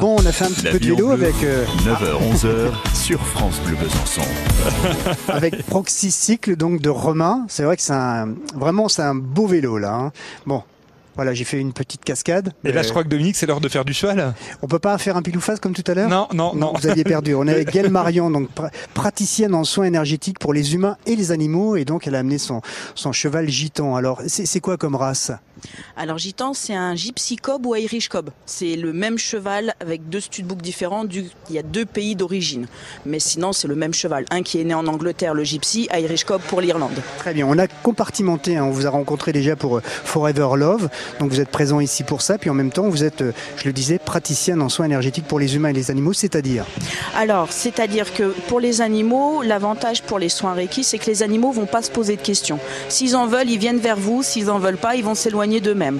Bon, on a fait un petit peu de vélo avec, euh, 9h-11h sur France Bleu Besançon. avec Proxy Cycle donc de Romain. C'est vrai que c'est un, vraiment c'est un beau vélo là. hein. Bon, voilà, j'ai fait une petite cascade. Et là, je crois que Dominique, c'est l'heure de faire du cheval. on peut pas faire un pile ou face comme tout à l'heure? Non, non, non. Vous aviez perdu. On est avec Gaëlle Marion, donc pra- praticienne en soins énergétiques pour les humains et les animaux, et donc elle a amené son, son cheval gitan. Alors, c'est c'est quoi comme race? Alors gitan, c'est un gypsy cob ou Irish cob. C'est le même cheval avec deux studbooks différents. Du... Il y a deux pays d'origine, mais sinon c'est le même cheval. Un qui est né en Angleterre, le gypsy, Irish cob pour l'Irlande. Très bien. On a compartimenté. hein. On vous a rencontré déjà pour euh, Forever Love, donc vous êtes présent ici pour ça. Puis en même temps, vous êtes, euh, je le disais, praticienne en soins énergétiques pour les humains et les animaux, c'est-à-dire Alors, c'est-à-dire que pour les animaux, l'avantage pour les soins Reiki, c'est que les animaux vont pas se poser de questions. S'ils en veulent, ils viennent vers vous. S'ils en veulent pas, ils vont s'éloigner d'eux-mêmes.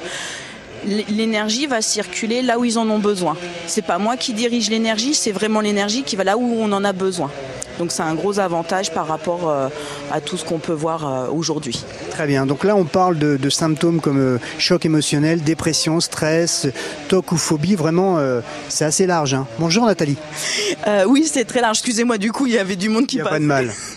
L'énergie va circuler là où ils en ont besoin. C'est pas moi qui dirige l'énergie, c'est vraiment l'énergie qui va là où on en a besoin. Donc c'est un gros avantage par rapport euh, à tout ce qu'on peut voir euh, aujourd'hui. Très bien. Donc là, on parle de, de symptômes comme euh, choc émotionnel, dépression, stress, toc ou phobie. Vraiment, euh, c'est assez large. hein. Bonjour Nathalie. Euh, oui, c'est très large. Excusez-moi, du coup, il y avait du monde Il qui n'y a pas de mal.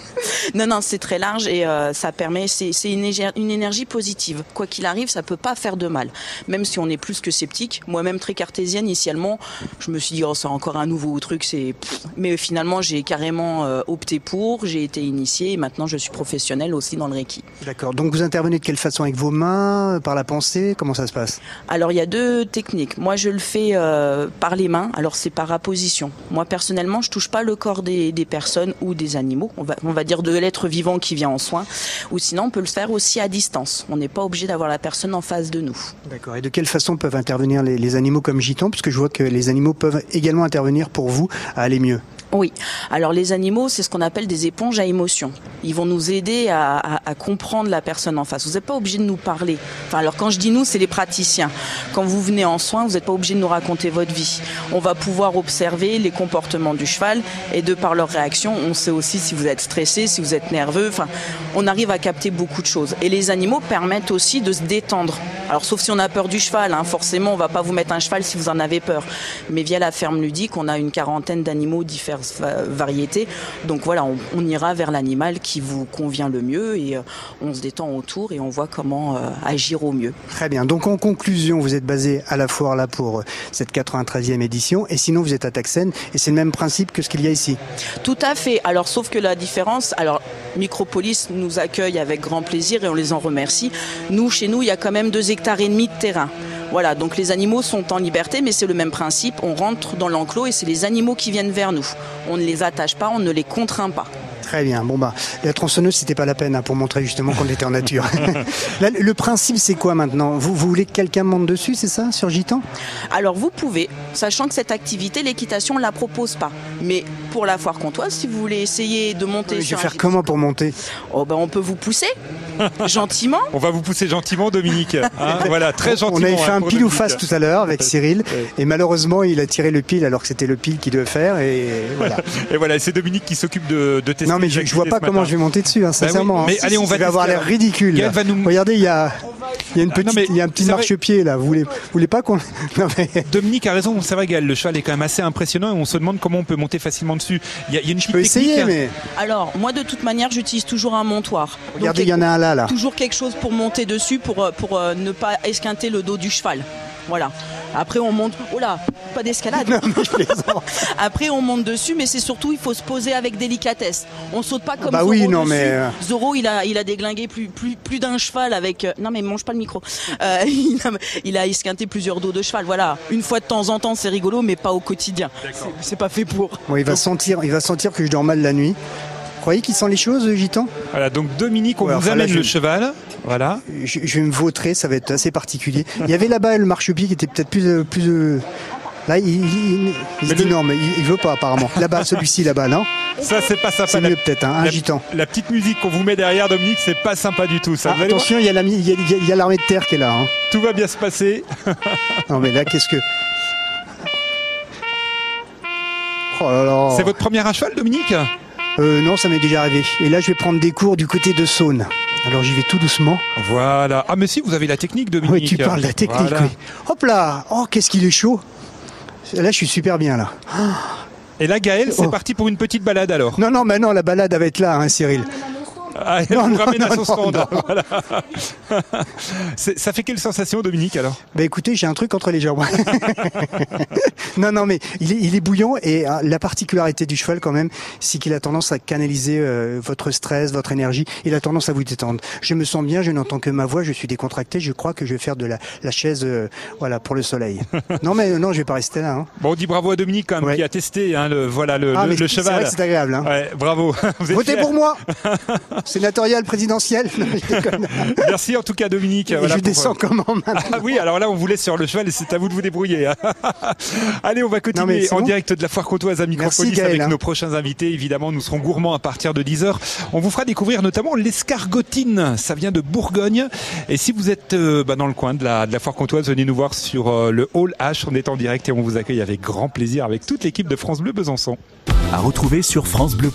Non, non, c'est très large et euh, ça permet, c'est une, énergie positive. Quoi qu'il arrive, ça peut pas faire de mal. Même si on est plus que sceptique. Moi-même très cartésienne initialement, je me suis dit oh c'est encore un nouveau truc, c'est. Mais finalement j'ai carrément euh, opté pour, j'ai été initiée et maintenant je suis professionnelle aussi dans le reiki. D'accord. Donc vous intervenez de quelle façon? Avec vos mains, euh, par la pensée? Comment ça se passe? Alors il y a deux techniques. Moi je le fais euh, par les mains. Alors c'est par apposition. Moi personnellement je touche pas le corps des, des personnes ou des animaux. On va, on va dire de l'être vivant qui vient en soin. Ou sinon on peut le faire aussi à distance. On n'est pas obligé d'avoir la personne en face de nous. D'accord. Et de quelle façon peuvent intervenir les, les animaux comme gitans? Puisque je vois que les animaux peuvent également intervenir pour vous à aller mieux. Oui. Alors les animaux, c'est ce qu'on appelle des éponges à émotions. Ils vont nous aider à, comprendre la personne en face. Vous n'êtes pas obligé de nous parler. Enfin, alors quand je dis nous, c'est les praticiens. Quand vous venez en soins, vous n'êtes pas obligé de nous raconter votre vie. On va pouvoir observer les comportements du cheval et de par leurs réactions, on sait aussi si vous êtes stressé, si vous êtes nerveux. Enfin, on arrive à capter beaucoup de choses. Et les animaux permettent aussi de se détendre. Alors sauf si on a peur du cheval, hein. forcément on va pas vous mettre un cheval si vous en avez peur. Mais via la ferme ludique, on a une quarantaine d'animaux diverses va- variétés. Donc voilà, on, on ira vers l'animal qui vous convient le mieux et euh, on se détend autour et on voit comment euh, agir au mieux. Très bien. Donc en conclusion, vous êtes basé à la foire là pour euh, cette 93e édition. Et sinon, vous êtes à Taxen. Et c'est le même principe que ce qu'il y a ici. Tout à fait. Alors, sauf que la différence, alors, Micropolis nous accueille avec grand plaisir et on les en remercie. Nous, chez nous, il y a quand même deux hectares et demi de terrain. Voilà, donc les animaux sont en liberté, mais c'est le même principe. On rentre dans l'enclos et c'est les animaux qui viennent vers nous. On ne les attache pas, on ne les contraint pas. Très bien. Bon bah, la tronçonneuse, c'était pas la peine hein, pour montrer justement qu'on était en nature. Là, le principe, c'est quoi maintenant? Vous, vous voulez que quelqu'un monte dessus, c'est ça, sur Gitan? Alors vous pouvez, sachant que cette activité, l'équitation ne la propose pas. Mais pour la foire comtoise, si vous voulez essayer de monter Je vais sur un faire gypsy- comment pour monter? Oh ben on peut vous pousser gentiment. On va vous pousser gentiment, Dominique. Hein, voilà, très gentiment. On avait fait hein, un pile ou face tout à l'heure avec Cyril. Et malheureusement, il a tiré le pile alors que c'était le pile qu'il devait faire. Et voilà. Et voilà, c'est Dominique qui s'occupe de, de tester. Non, mais je, je vois pas comment je vais monter dessus, hein, Bah oui, sincèrement. mais hein. allez, on va Ça avoir l'air ridicule. Gaël va nous- Regardez, il y a, il y a une Ah, non, petite, mais il y a un petit marchepied là. Vous voulez, vous voulez pas qu'on. Non, mais- Dominique a raison, c'est vrai, Gaël, le cheval est quand même assez impressionnant et on se demande comment on peut monter facilement dessus. Il y a, il y a une Je peux technique. essayer, mais Alors moi de toute manière j'utilise toujours un montoir. Regardez, il y en a un là, là. toujours quelque chose pour monter dessus pour, euh, pour euh, ne pas esquinter le dos du cheval. Voilà. Après on monte. Oh là, pas d'escalade. Je plaisante. Après on monte dessus, mais c'est surtout il faut se poser avec délicatesse. On saute pas comme Bah Zorro oui, non, dessus. mais, euh, Zorro il a il a déglingué plus plus plus d'un cheval avec. euh, Non mais mange pas le micro. Euh, il, a, il a esquinté plusieurs dos de cheval. Voilà. Une fois de temps en temps c'est rigolo, mais pas au quotidien. C'est- C'est pas fait pour. Bon, il va sentir, il va sentir que je dors mal la nuit. Vous croyez qu'il sent les choses, le gitan? Voilà, donc Dominique, on Ouais, vous enfin, là, amène je- le cheval. Voilà. je, je vais me vautrer, ça va être assez particulier. Il y avait là-bas le marchepied qui était peut-être plus, euh, plus. euh, Là, il, il- il- il se dit le- non, mais il, il veut pas apparemment. Là-bas, celui-ci là-bas, non? Ça, c'est pas sympa. C'est mieux peut-être, hein, un la, gitan. la petite musique qu'on vous met derrière, Dominique, c'est pas sympa du tout. Ça, Ah, attention, il y a la mi- il y a- il y a- il y a l'armée de terre qui est là. hein. tout va bien se passer. Non, mais là, qu'est-ce que. Oh là là. C'est votre première à cheval, Dominique? Euh, non, ça m'est déjà arrivé. Et là, je vais prendre des cours du côté de Saône. Alors, j'y vais tout doucement. Voilà. Ah, mais si, vous avez la technique, Dominique. Oui, tu parles de la technique, Voilà. oui. Hop là Oh, qu'est-ce qu'il est chaud Là, je suis super bien là. Et là, Gaël, c'est Oh. parti pour une petite balade alors. Non, non, maintenant la balade elle va être là, hein, Cyril. Ah, elle Non, vous non, ramène à son stand. Voilà. Ça fait quelle sensation, Dominique, alors? Bah écoutez, j'ai un truc entre les jambes. non, non, mais il est, il est bouillant et euh, la particularité du cheval quand même, c'est qu'il a tendance à canaliser euh, votre stress, votre énergie. Il a tendance à vous détendre. Je me sens bien, je n'entends que ma voix, je suis décontracté. Je crois que je vais faire de la, la chaise, euh, voilà, pour le soleil. non, mais euh, non, je vais pas rester là. Hein. Bon, on dit bravo à Dominique quand même, Ouais. qui a testé hein, le, voilà, le, Ah, le- mais le c'est vrai cheval. que c'est agréable. Hein. Ouais, bravo. Vous Votez fiers. pour moi, sénatorial, présidentiel. Non, je déconne. Merci en tout cas, Dominique. Voilà, je pour- descends comment maintenant Ah oui, alors là, on vous laisse sur le cheval et c'est à vous de vous débrouiller. Allez, on va continuer en bon direct de la foire côtoise à Micropolis Gaël, avec hein. nos prochains invités. Évidemment, nous serons gourmands à partir de 10h. On vous fera découvrir notamment l'escargotine. Ça vient de Bourgogne. Et si vous êtes euh, bah, dans le coin de la, de la foire côtoise, venez nous voir sur euh, le Hall H. On est en direct et on vous accueille avec grand plaisir avec toute l'équipe de France Bleu Besançon. À retrouver sur FranceBleu.fr.